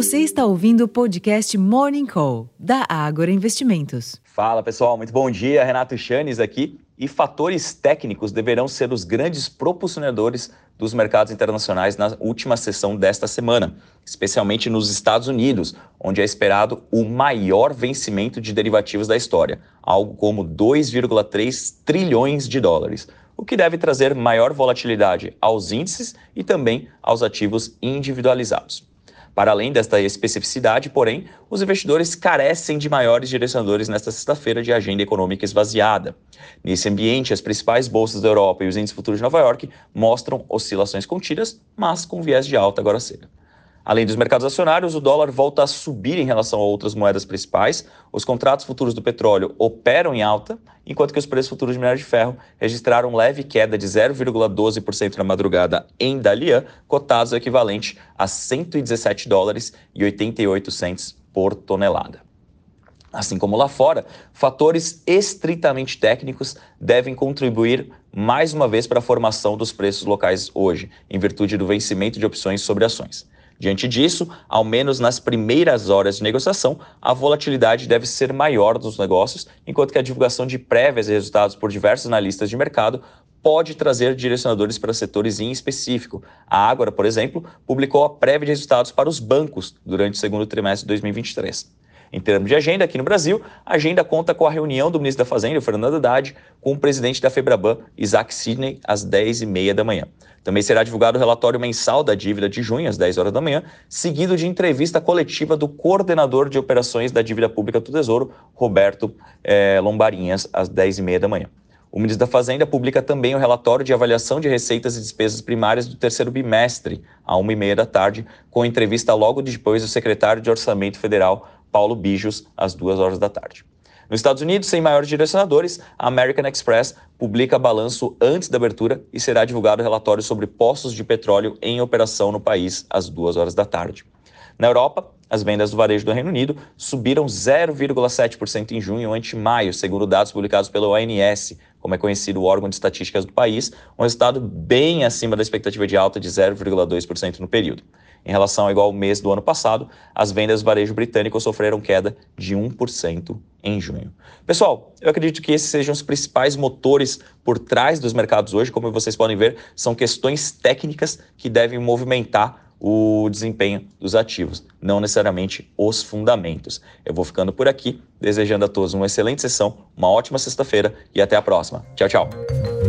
Você está ouvindo o podcast Morning Call, da Ágora Investimentos. Fala pessoal, muito bom dia. Renato Chanes aqui. E fatores técnicos deverão ser os grandes propulsionadores dos mercados internacionais na última sessão desta semana, especialmente nos Estados Unidos, onde é esperado o maior vencimento de derivativos da história, algo como 2,3 trilhões de dólares, o que deve trazer maior volatilidade aos índices e também aos ativos individualizados. Para além desta especificidade, porém, os investidores carecem de maiores direcionadores nesta sexta-feira de agenda econômica esvaziada. Nesse ambiente, as principais bolsas da Europa e os índices futuros de Nova York mostram oscilações contidas, mas com viés de alta agora cedo. Além dos mercados acionários, o dólar volta a subir em relação a outras moedas principais. Os contratos futuros do petróleo operam em alta, enquanto que os preços futuros de minério de ferro registraram leve queda de 0,12% na madrugada em Dalian, cotados equivalente a 117 dólares e 88 cents por tonelada. Assim como lá fora, fatores estritamente técnicos devem contribuir mais uma vez para a formação dos preços locais hoje, em virtude do vencimento de opções sobre ações. Diante disso, ao menos nas primeiras horas de negociação, a volatilidade deve ser maior dos negócios, enquanto que a divulgação de prévias e resultados por diversos analistas de mercado pode trazer direcionadores para setores em específico. A Ágora, por exemplo, publicou a prévia de resultados para os bancos durante o segundo trimestre de 2023. Em termos de agenda, aqui no Brasil, a agenda conta com a reunião do ministro da Fazenda, Fernando Haddad, com o presidente da Febraban, Isaac Sidney, às 10h30 da manhã. Também será divulgado o relatório mensal da dívida de junho, às 10 horas da manhã, seguido de entrevista coletiva do coordenador de operações da dívida pública do Tesouro, Roberto eh, Lombarinhas, às 10h30 da manhã. O ministro da Fazenda publica também o relatório de avaliação de receitas e despesas primárias do terceiro bimestre, à 1h30 da tarde, com entrevista logo depois do secretário de Orçamento Federal, Paulo Bijos, às 2 horas da tarde. Nos Estados Unidos, sem maiores direcionadores, a American Express publica balanço antes da abertura e será divulgado relatório sobre postos de petróleo em operação no país às 2 horas da tarde. Na Europa, as vendas do varejo do Reino Unido subiram 0,7% em junho ante maio, segundo dados publicados pela ONS, como é conhecido o órgão de estatísticas do país, um resultado bem acima da expectativa de alta de 0,2% no período. Em relação ao igual mês do ano passado, as vendas do varejo britânico sofreram queda de 1% em junho. Pessoal, eu acredito que esses sejam os principais motores por trás dos mercados hoje. Como vocês podem ver, são questões técnicas que devem movimentar o desempenho dos ativos, não necessariamente os fundamentos. Eu vou ficando por aqui, desejando a todos uma excelente sessão, uma ótima sexta-feira e até a próxima. Tchau, tchau.